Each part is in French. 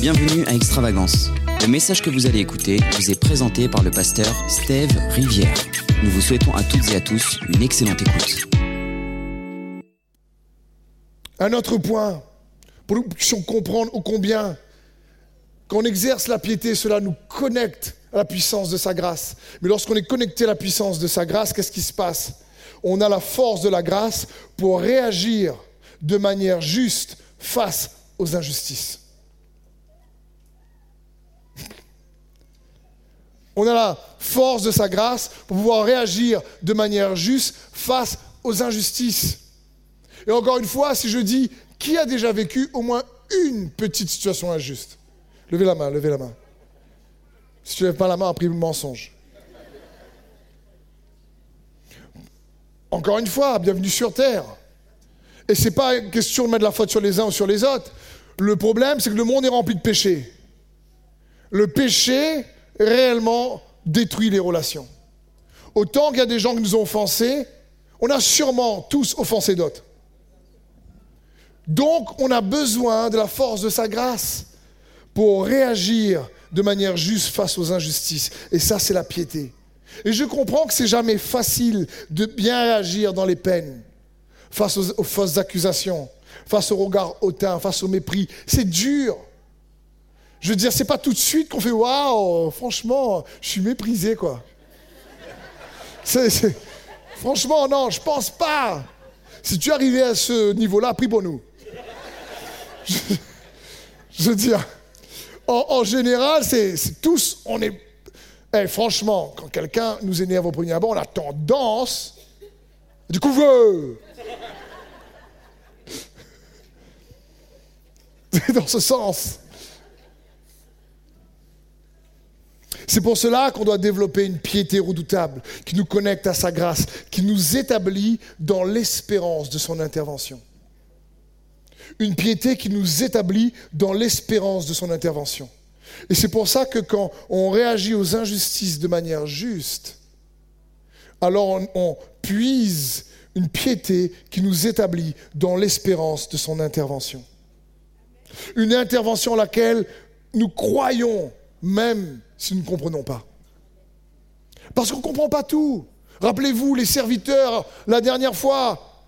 Bienvenue à Extravagance. Le message que vous allez écouter vous est présenté par le pasteur Steve Rivière. Nous vous souhaitons à toutes et à tous une excellente écoute. Un autre point, pour que nous puissions comprendre ô combien, quand on exerce la piété, cela nous connecte à la puissance de sa grâce. Mais lorsqu'on est connecté à la puissance de sa grâce, qu'est-ce qui se passe? On a la force de la grâce pour réagir de manière juste face aux injustices. On a la force de sa grâce pour pouvoir réagir de manière juste face aux injustices. Et encore une fois, si je dis qui a déjà vécu au moins une petite situation injuste Levez la main, levez la main. Si tu ne lèves pas la main, après le mensonge. Encore une fois, bienvenue sur Terre. Et ce n'est pas une question de mettre la faute sur les uns ou sur les autres. Le problème, c'est que le monde est rempli de péchés. Le péché, réellement, détruit les relations. Autant qu'il y a des gens qui nous ont offensés, on a sûrement tous offensé d'autres. Donc, on a besoin de la force de sa grâce pour réagir de manière juste face aux injustices. Et ça, c'est la piété. Et je comprends que c'est jamais facile de bien réagir dans les peines, face aux, aux fausses accusations, face au regard hautain, face au mépris. C'est dur. Je veux dire, c'est pas tout de suite qu'on fait waouh, franchement, je suis méprisé, quoi. Franchement, non, je pense pas. Si tu arrivais à ce niveau-là, prie pour nous. Je, veux dire, en, général, c'est, tous, on est. Eh, franchement, quand quelqu'un nous énerve au premier abord, on a tendance. Du coup, veux. C'est dans ce sens. C'est pour cela qu'on doit développer une piété redoutable qui nous connecte à sa grâce, qui nous établit dans l'espérance de son intervention. Une piété qui nous établit dans l'espérance de son intervention. Et c'est pour ça que quand on réagit aux injustices de manière juste, alors on, on puise une piété qui nous établit dans l'espérance de son intervention. Une intervention à laquelle nous croyons même si nous ne comprenons pas. Parce qu'on ne comprend pas tout. Rappelez-vous, les serviteurs, la dernière fois,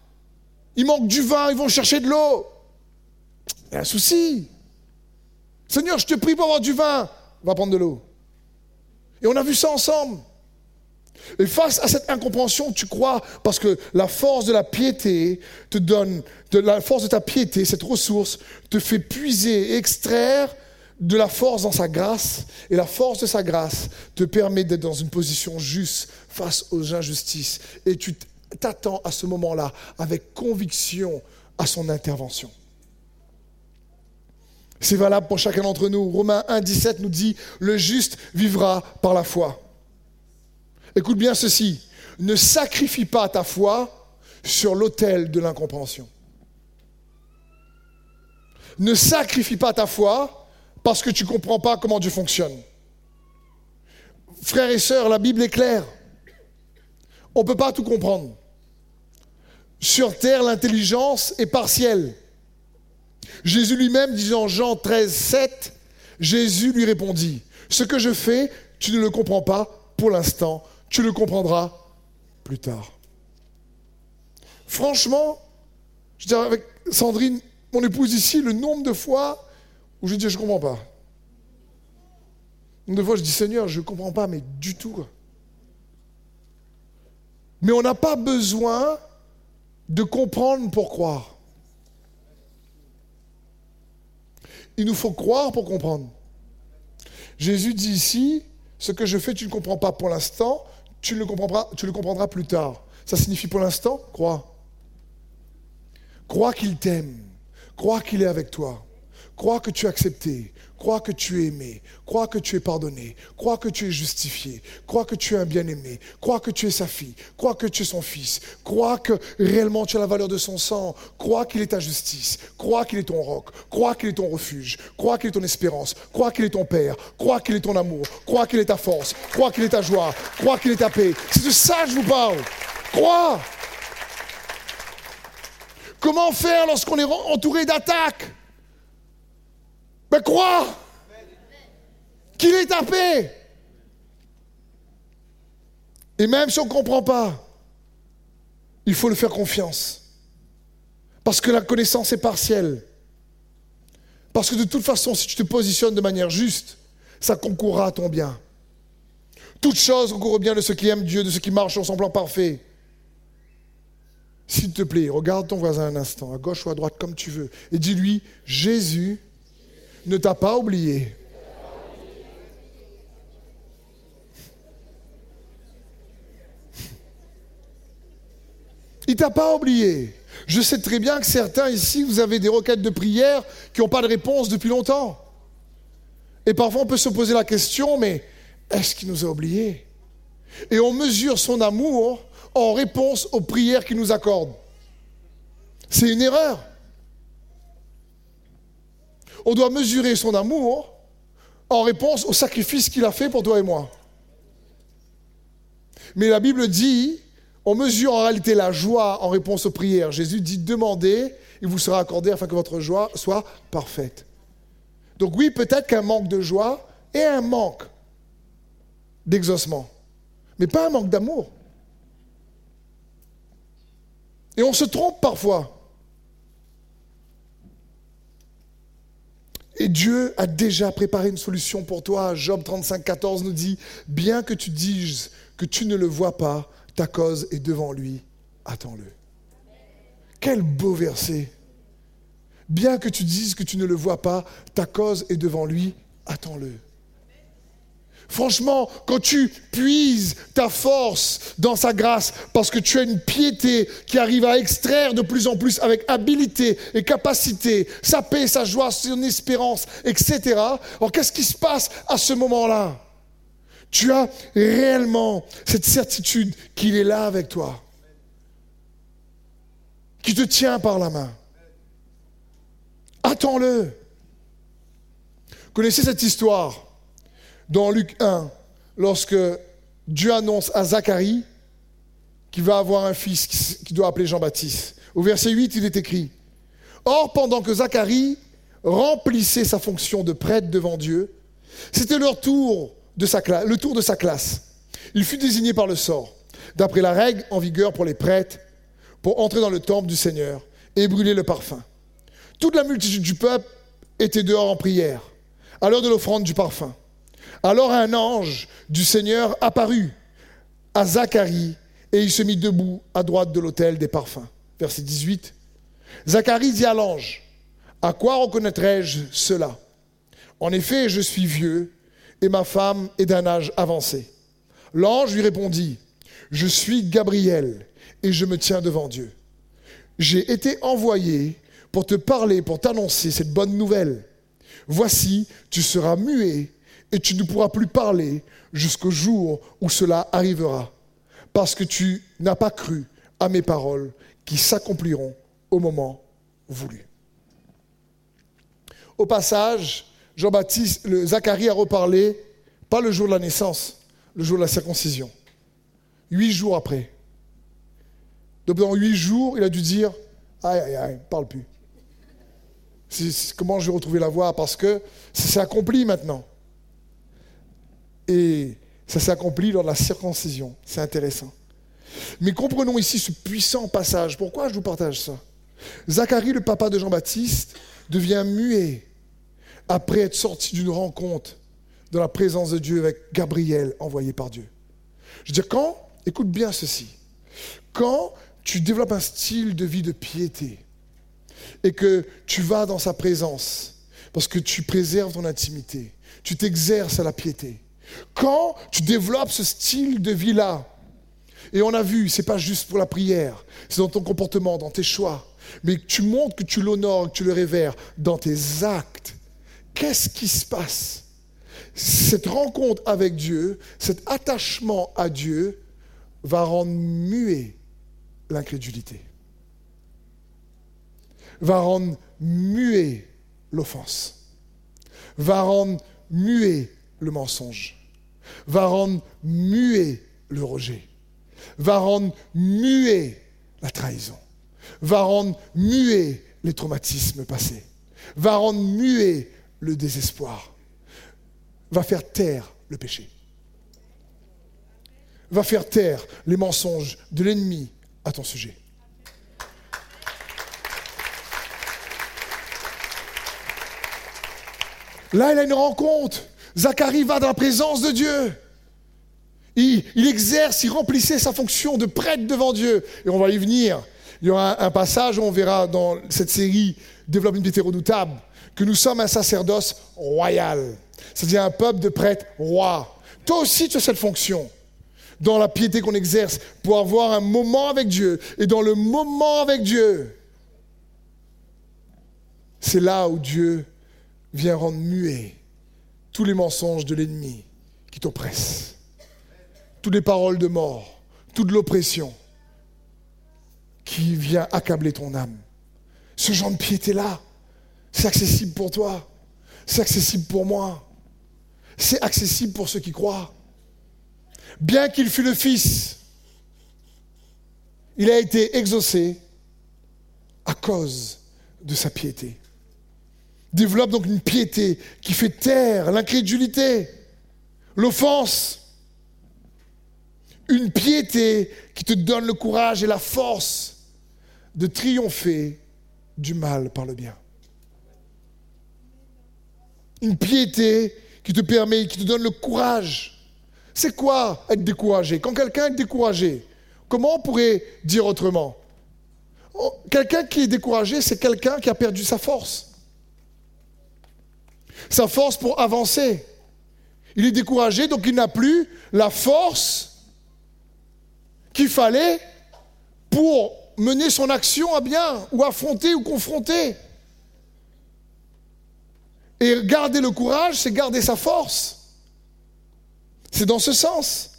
il manque du vin, ils vont chercher de l'eau. Il y a un souci. Seigneur, je te prie pour avoir du vin. Va prendre de l'eau. Et on a vu ça ensemble. Et face à cette incompréhension, tu crois, parce que la force de la piété te donne, la force de ta piété, cette ressource, te fait puiser, extraire de la force dans sa grâce. Et la force de sa grâce te permet d'être dans une position juste face aux injustices. Et tu t'attends à ce moment-là avec conviction à son intervention. C'est valable pour chacun d'entre nous. Romains 1, 17 nous dit, le juste vivra par la foi. Écoute bien ceci, ne sacrifie pas ta foi sur l'autel de l'incompréhension. Ne sacrifie pas ta foi parce que tu ne comprends pas comment Dieu fonctionne. Frères et sœurs, la Bible est claire. On ne peut pas tout comprendre. Sur terre, l'intelligence est partielle. Jésus lui-même dit en Jean 13, 7, Jésus lui répondit, ce que je fais, tu ne le comprends pas pour l'instant, tu le comprendras plus tard. Franchement, je dirais avec Sandrine, mon épouse ici, le nombre de fois où je dis je ne comprends pas. Le nombre de fois je dis Seigneur, je ne comprends pas, mais du tout. Mais on n'a pas besoin de comprendre pour croire. Il nous faut croire pour comprendre. Jésus dit ici, ce que je fais, tu ne comprends pas pour l'instant, tu le comprendras, tu le comprendras plus tard. Ça signifie pour l'instant, crois. Crois qu'il t'aime. Crois qu'il est avec toi. Crois que tu es accepté. Crois que tu es aimé. Crois que tu es pardonné. Crois que tu es justifié. Crois que tu es un bien-aimé. Crois que tu es sa fille. Crois que tu es son fils. Crois que réellement tu as la valeur de son sang. Crois qu'il est ta justice. Crois qu'il est ton roc. Crois qu'il est ton refuge. Crois qu'il est ton espérance. Crois qu'il est ton père. Crois qu'il est ton amour. Crois qu'il est ta force. Crois qu'il est ta joie. Crois qu'il est ta paix. C'est de ça que je vous parle. Crois. Comment faire lorsqu'on est entouré d'attaques? Mais crois qu'il est ta paix. Et même si on ne comprend pas, il faut le faire confiance. Parce que la connaissance est partielle. Parce que de toute façon, si tu te positionnes de manière juste, ça concourra à ton bien. Toute chose concourt au bien de ceux qui aiment Dieu, de ceux qui marchent sur son plan parfait. S'il te plaît, regarde ton voisin un instant, à gauche ou à droite, comme tu veux, et dis-lui, Jésus ne t'a pas oublié. Il t'a pas oublié. Je sais très bien que certains ici, vous avez des requêtes de prière qui n'ont pas de réponse depuis longtemps. Et parfois, on peut se poser la question, mais est-ce qu'il nous a oubliés? Et on mesure son amour en réponse aux prières qu'il nous accorde. C'est une erreur. On doit mesurer son amour en réponse au sacrifice qu'il a fait pour toi et moi. Mais la Bible dit, on mesure en réalité la joie en réponse aux prières. Jésus dit, demandez, il vous sera accordé afin que votre joie soit parfaite. Donc oui, peut-être qu'un manque de joie est un manque d'exaucement, mais pas un manque d'amour. Et on se trompe parfois. Et Dieu a déjà préparé une solution pour toi. Job 35, 14 nous dit, bien que tu dises que tu ne le vois pas, ta cause est devant lui, attends-le. Quel beau verset. Bien que tu dises que tu ne le vois pas, ta cause est devant lui, attends-le. Franchement, quand tu puises ta force dans sa grâce, parce que tu as une piété qui arrive à extraire de plus en plus avec habilité et capacité sa paix, sa joie, son espérance, etc. Alors qu'est-ce qui se passe à ce moment-là? Tu as réellement cette certitude qu'il est là avec toi, qui te tient par la main. Attends-le. Connaissez cette histoire dans Luc 1, lorsque Dieu annonce à Zacharie qu'il va avoir un fils qu'il doit appeler Jean-Baptiste. Au verset 8, il est écrit Or, pendant que Zacharie remplissait sa fonction de prêtre devant Dieu, c'était leur le tour de sa classe. Il fut désigné par le sort, d'après la règle en vigueur pour les prêtres, pour entrer dans le temple du Seigneur et brûler le parfum. Toute la multitude du peuple était dehors en prière, à l'heure de l'offrande du parfum. Alors un ange du Seigneur apparut à Zacharie et il se mit debout à droite de l'autel des parfums. Verset 18. Zacharie dit à l'ange, à quoi reconnaîtrai-je cela? En effet, je suis vieux et ma femme est d'un âge avancé. L'ange lui répondit, je suis Gabriel et je me tiens devant Dieu. J'ai été envoyé pour te parler, pour t'annoncer cette bonne nouvelle. Voici, tu seras muet et tu ne pourras plus parler jusqu'au jour où cela arrivera, parce que tu n'as pas cru à mes paroles qui s'accompliront au moment voulu. Au passage, Jean-Baptiste, Zacharie a reparlé, pas le jour de la naissance, le jour de la circoncision. Huit jours après. Donc dans huit jours, il a dû dire Aïe, aïe, aïe, parle plus. comment je vais retrouver la voix? Parce que ça s'est accompli maintenant. Et ça s'est accompli lors de la circoncision. C'est intéressant. Mais comprenons ici ce puissant passage. Pourquoi je vous partage ça? Zacharie, le papa de Jean-Baptiste, devient muet après être sorti d'une rencontre dans la présence de Dieu avec Gabriel envoyé par Dieu. Je veux dire, quand, écoute bien ceci, quand tu développes un style de vie de piété et que tu vas dans sa présence parce que tu préserves ton intimité, tu t'exerces à la piété, quand tu développes ce style de vie-là, et on a vu, c'est pas juste pour la prière, c'est dans ton comportement, dans tes choix, mais tu montres que tu l'honores, que tu le révères dans tes actes. Qu'est-ce qui se passe? Cette rencontre avec Dieu, cet attachement à Dieu va rendre muet l'incrédulité, va rendre muet l'offense, va rendre muet le mensonge va rendre muet le rejet, va rendre muet la trahison, va rendre muet les traumatismes passés, va rendre muet le désespoir, va faire taire le péché, va faire taire les mensonges de l'ennemi à ton sujet. Là, il a une rencontre. Zacharie va dans la présence de Dieu. Il, exerce, il remplissait sa fonction de prêtre devant Dieu. Et on va y venir. Il y aura un, passage où on verra dans cette série Développe une piété redoutable que nous sommes un sacerdoce royal. C'est-à-dire un peuple de prêtres rois. Toi aussi, tu as cette fonction dans la piété qu'on exerce pour avoir un moment avec Dieu. Et dans le moment avec Dieu, c'est là où Dieu vient rendre muet tous les mensonges de l'ennemi qui t'oppressent, toutes les paroles de mort, toute l'oppression qui vient accabler ton âme. Ce genre de piété-là, c'est accessible pour toi, c'est accessible pour moi, c'est accessible pour ceux qui croient. Bien qu'il fût le Fils, il a été exaucé à cause de sa piété. Développe donc une piété qui fait taire l'incrédulité, l'offense. Une piété qui te donne le courage et la force de triompher du mal par le bien. Une piété qui te permet, qui te donne le courage. C'est quoi être découragé? Quand quelqu'un est découragé, comment on pourrait dire autrement? Oh, Quelqu'un qui est découragé, c'est quelqu'un qui a perdu sa force sa force pour avancer. Il est découragé, donc il n'a plus la force qu'il fallait pour mener son action à bien, ou affronter ou confronter. Et garder le courage, c'est garder sa force. C'est dans ce sens.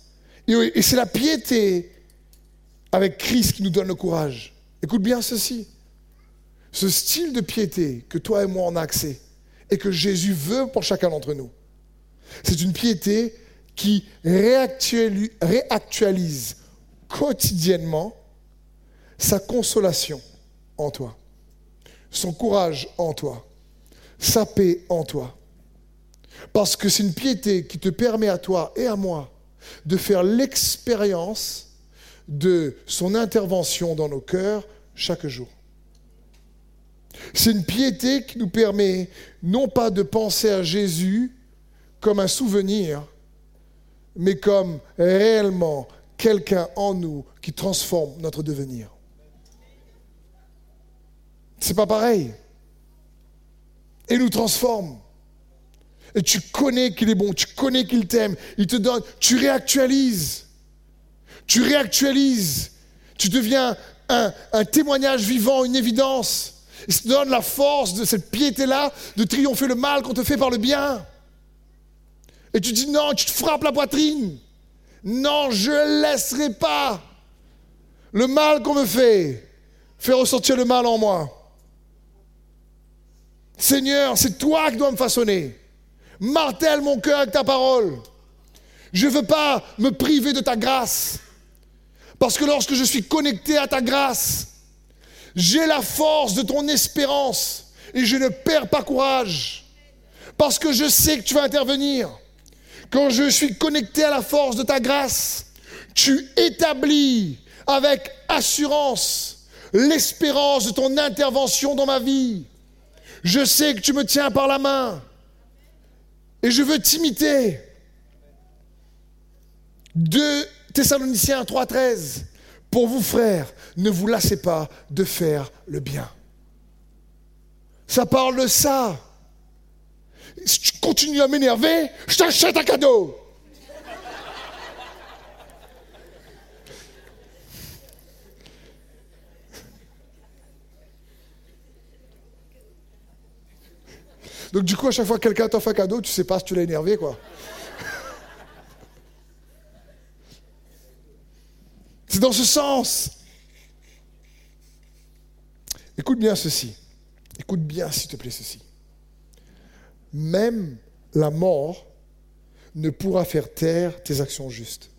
Et, c'est la piété avec Christ qui nous donne le courage. Écoute bien ceci. Ce style de piété que toi et moi on a accès, et que Jésus veut pour chacun d'entre nous. C'est une piété qui réactualise quotidiennement sa consolation en toi, son courage en toi, sa paix en toi. Parce que c'est une piété qui te permet à toi et à moi de faire l'expérience de son intervention dans nos cœurs chaque jour. C'est une piété qui nous permet non pas de penser à Jésus comme un souvenir, mais comme réellement quelqu'un en nous qui transforme notre devenir. C'est pas pareil. Et nous transforme. Et tu connais qu'il est bon, tu connais qu'il t'aime, il te donne, tu réactualises. Tu réactualises. Tu deviens un, un témoignage vivant, une évidence. Il se donne la force de cette piété-là de triompher le mal qu'on te fait par le bien. Et tu dis non, tu te frappes la poitrine. Non, je ne laisserai pas le mal qu'on me fait faire ressortir le mal en moi. Seigneur, c'est toi qui dois me façonner. Martèle mon cœur avec ta parole. Je ne veux pas me priver de ta grâce. Parce que lorsque je suis connecté à ta grâce, j'ai la force de ton espérance et je ne perds pas courage parce que je sais que tu vas intervenir. Quand je suis connecté à la force de ta grâce, tu établis avec assurance l'espérance de ton intervention dans ma vie. Je sais que tu me tiens par la main et je veux t'imiter. 2 Thessaloniciens 3.13 pour vous, frères, ne vous lassez pas de faire le bien. Ça parle de ça. Si tu continues à m'énerver, je t'achète un cadeau. Donc du coup, à chaque fois que quelqu'un t'offre un cadeau, tu sais pas si tu l'as énervé, quoi. C'est dans ce sens. Écoute bien ceci. Écoute bien, s'il te plaît, ceci. Même la mort ne pourra faire taire tes actions justes.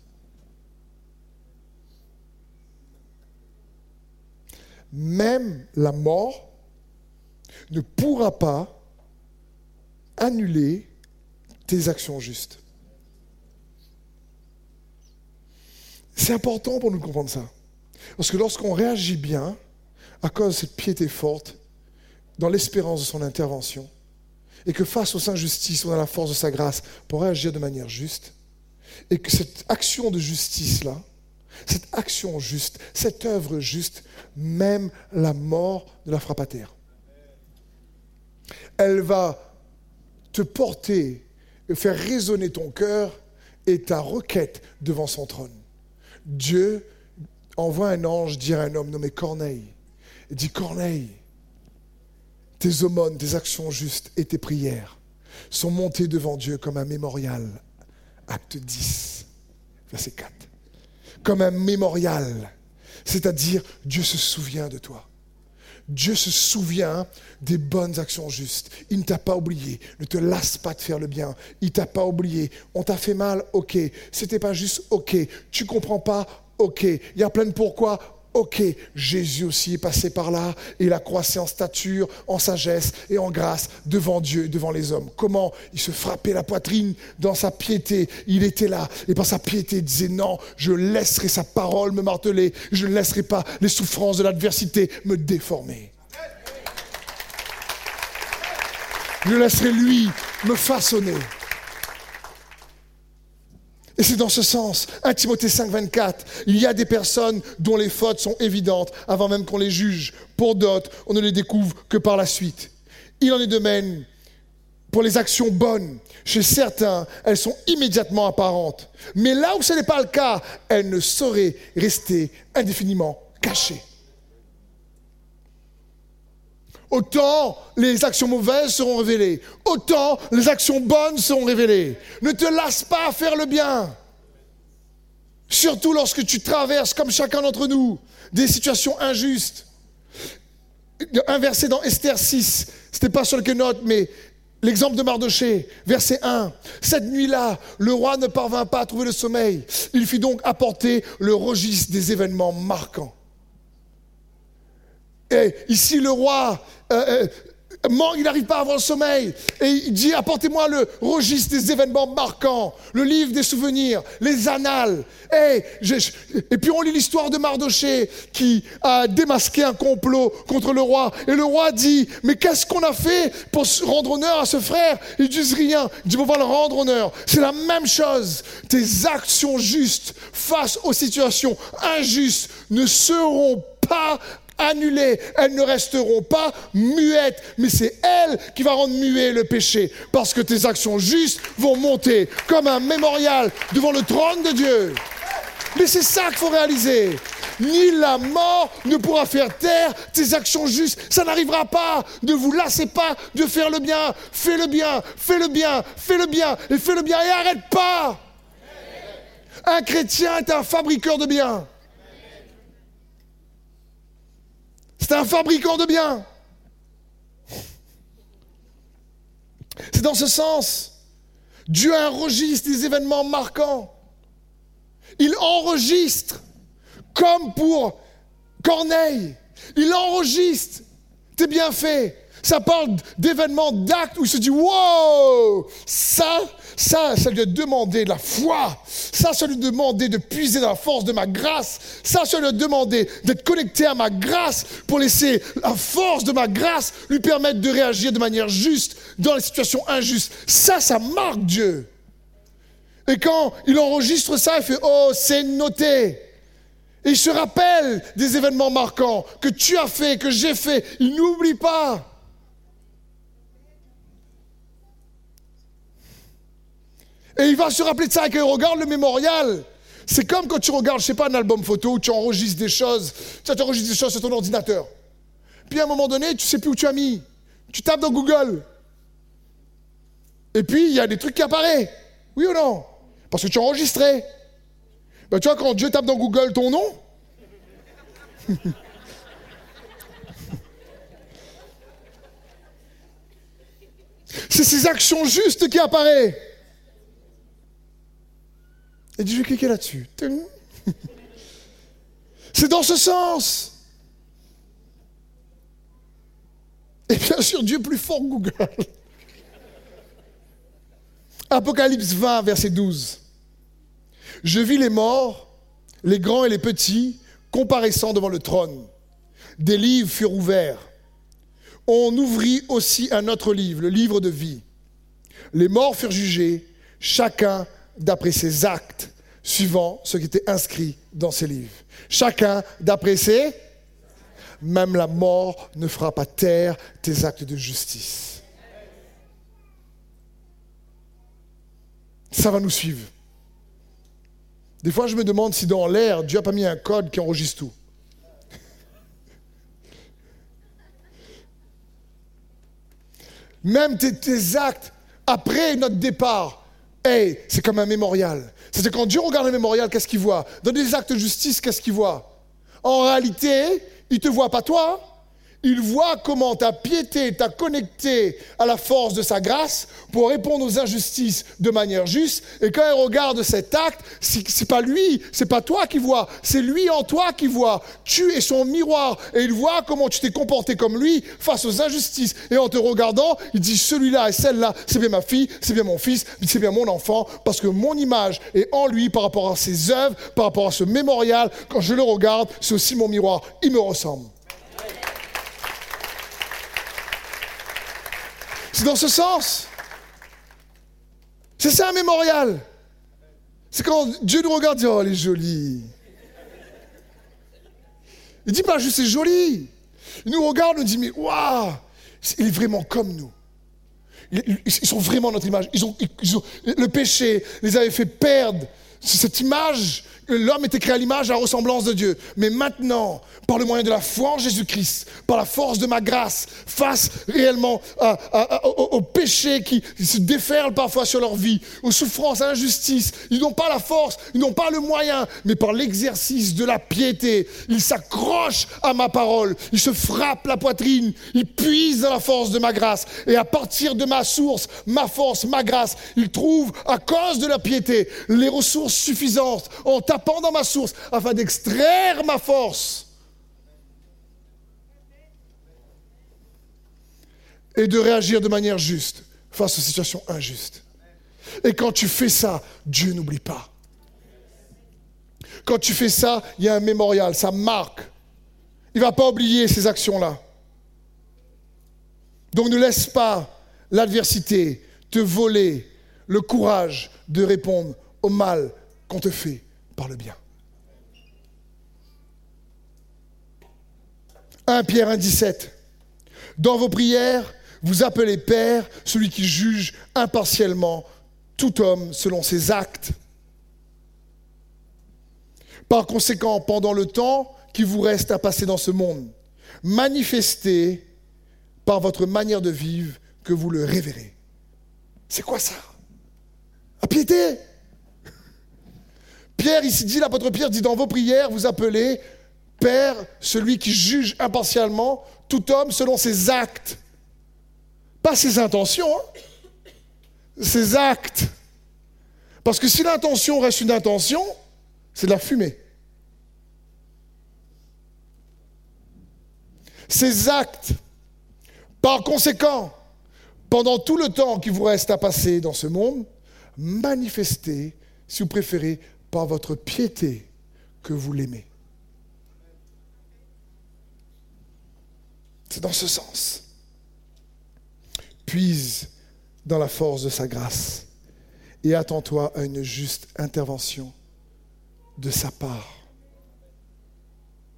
Même la mort ne pourra pas annuler tes actions justes. C'est important pour nous de comprendre ça. Parce que lorsqu'on réagit bien, à cause de cette piété forte, dans l'espérance de son intervention, et que face aux injustices, on a la force de sa grâce pour réagir de manière juste, et que cette action de justice-là, cette action juste, cette œuvre juste, même la mort de la frappe à terre. Elle va te porter, faire résonner ton cœur et ta requête devant son trône. Dieu envoie un ange dire à un homme nommé Corneille, il dit Corneille, tes aumônes, tes actions justes et tes prières sont montées devant Dieu comme un mémorial. Acte 10, verset 4. Comme un mémorial. C'est-à-dire, Dieu se souvient de toi. Dieu se souvient des bonnes actions justes. Il ne t'a pas oublié. Ne te lasse pas de faire le bien. Il t'a pas oublié. On t'a fait mal, ok. C'était pas juste ok. Tu comprends pas, ok. Il y a plein de pourquoi, Ok, Jésus aussi est passé par là, et il a croissé en stature, en sagesse et en grâce devant Dieu et devant les hommes. Comment Il se frappait la poitrine dans sa piété. Il était là, et par sa piété, il disait non, je laisserai sa parole me marteler, je ne laisserai pas les souffrances de l'adversité me déformer. Je laisserai lui me façonner. Et c'est dans ce sens, 1 Timothée 5, 24, il y a des personnes dont les fautes sont évidentes avant même qu'on les juge. Pour d'autres, on ne les découvre que par la suite. Il en est de même pour les actions bonnes. Chez certains, elles sont immédiatement apparentes. Mais là où ce n'est pas le cas, elles ne sauraient rester indéfiniment cachées. Autant les actions mauvaises seront révélées, autant les actions bonnes seront révélées. Ne te lasse pas à faire le bien. Surtout lorsque tu traverses, comme chacun d'entre nous, des situations injustes. Un verset dans Esther 6, c'était pas sur le note, mais l'exemple de Mardoché, verset 1. Cette nuit-là, le roi ne parvint pas à trouver le sommeil. Il fit donc apporter le registre des événements marquants. Et ici, le roi euh, euh, il n'arrive pas avoir le sommeil. Et il dit, apportez-moi le registre des événements marquants, le livre des souvenirs, les annales. Et, et puis on lit l'histoire de Mardoché qui a démasqué un complot contre le roi. Et le roi dit, mais qu'est-ce qu'on a fait pour rendre honneur à ce frère? Ils disent rien. Il dit, on va le rendre honneur. C'est la même chose. Tes actions justes face aux situations injustes ne seront pas annulées, elles ne resteront pas muettes, mais c'est elle qui va rendre muet le péché, parce que tes actions justes vont monter comme un mémorial devant le trône de Dieu. Mais c'est ça qu'il faut réaliser. Ni la mort ne pourra faire taire tes actions justes. Ça n'arrivera pas. Ne vous lassez pas de faire le bien. Fais le bien, fais le bien, fais le bien, et fais le bien, et arrête pas. Un chrétien est un fabriqueur de biens. C'est un fabricant de biens. C'est dans ce sens. Dieu a un registre des événements marquants. Il enregistre, comme pour Corneille. Il enregistre tes bienfaits. Ça parle d'événements, d'actes où il se dit Wow Ça, ça, ça lui a demandé de la foi. Ça, ça lui a demandé de puiser dans la force de ma grâce. Ça, ça lui a demandé d'être connecté à ma grâce pour laisser la force de ma grâce lui permettre de réagir de manière juste dans les situations injustes. Ça, ça marque Dieu. Et quand il enregistre ça, il fait Oh, c'est noté. Et il se rappelle des événements marquants que tu as fait, que j'ai fait. Il n'oublie pas. Et il va se rappeler de ça quand il regarde le mémorial. C'est comme quand tu regardes, je sais pas, un album photo où tu enregistres des choses. Tu enregistres des choses sur ton ordinateur. Puis à un moment donné, tu sais plus où tu as mis. Tu tapes dans Google. Et puis, il y a des trucs qui apparaissent. Oui ou non? Parce que tu as enregistré. Ben, tu vois, quand Dieu tape dans Google ton nom, c'est ces actions justes qui apparaissent. Et je vais cliquer là-dessus. C'est dans ce sens. Et bien sûr, Dieu plus fort que Google. Apocalypse 20, verset 12. Je vis les morts, les grands et les petits, comparaissant devant le trône. Des livres furent ouverts. On ouvrit aussi un autre livre, le livre de vie. Les morts furent jugés, chacun d'après ses actes, suivant ce qui était inscrit dans ces livres. Chacun d'après ses... Même la mort ne fera pas taire tes actes de justice. Ça va nous suivre. Des fois, je me demande si dans l'air, Dieu n'a pas mis un code qui enregistre tout. Même tes, actes après notre départ, hey, c'est comme un mémorial. C'est-à-dire quand Dieu regarde un mémorial, qu'est-ce qu'il voit? Dans des actes de justice, qu'est-ce qu'il voit? En réalité, il ne te voit pas toi, il voit comment ta piété t'a connecté à la force de sa grâce pour répondre aux injustices de manière juste. Et quand il regarde cet acte, c'est pas lui, c'est pas toi qui voit, c'est lui en toi qui voit. Tu es son miroir et il voit comment tu t'es comporté comme lui face aux injustices. Et en te regardant, il dit celui-là et celle-là, c'est bien ma fille, c'est bien mon fils, c'est bien mon enfant, parce que mon image est en lui par rapport à ses œuvres, par rapport à ce mémorial. Quand je le regarde, c'est aussi mon miroir. Il me ressemble. C'est dans ce sens. C'est ça un mémorial. C'est quand Dieu nous regarde et dit Oh, elle est jolie. Il dit pas juste c'est joli. Il nous regarde nous dit Mais waouh, il est vraiment comme nous. Ils sont vraiment notre image. Ils ont, le péché les avait fait perdre cette image l'homme était créé à l'image, à la ressemblance de Dieu. Mais maintenant, par le moyen de la foi en Jésus-Christ, par la force de ma grâce, face réellement au, péché qui se déferle parfois sur leur vie, aux souffrances, à l'injustice, ils n'ont pas la force, ils n'ont pas le moyen, mais par l'exercice de la piété, ils s'accrochent à ma parole, ils se frappent la poitrine, ils puisent dans la force de ma grâce. Et à partir de ma source, ma force, ma grâce, ils trouvent, à cause de la piété, les ressources suffisantes en tapant dans ma source afin d'extraire ma force et de réagir de manière juste face aux situations injustes. Et quand tu fais ça, Dieu n'oublie pas. Quand tu fais ça, il y a un mémorial, ça marque. Il ne va pas oublier ces actions-là. Donc ne laisse pas l'adversité te voler le courage de répondre au mal qu'on te fait par le bien. 1 Pierre 1, 17. Dans vos prières, vous appelez Père celui qui juge impartialement tout homme selon ses actes. Par conséquent, pendant le temps qui vous reste à passer dans ce monde, manifestez par votre manière de vivre que vous le révérez. C'est quoi ça? À piété? Pierre, ici dit, l'apôtre Pierre dit dans vos prières, vous appelez Père celui qui juge impartialement tout homme selon ses actes. Pas ses intentions, hein. ses actes. Parce que si l'intention reste une intention, c'est de la fumée. Ses actes. Par conséquent, pendant tout le temps qui vous reste à passer dans ce monde, manifestez, si vous préférez, par votre piété que vous l'aimez. C'est dans ce sens. Puise dans la force de sa grâce et attends-toi à une juste intervention de sa part.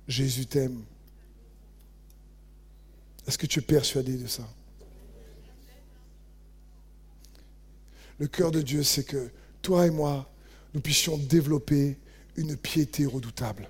Jésus t'aime. Est-ce que tu es persuadé de ça? Le cœur de Dieu, c'est que toi et moi, nous puissions développer une piété redoutable.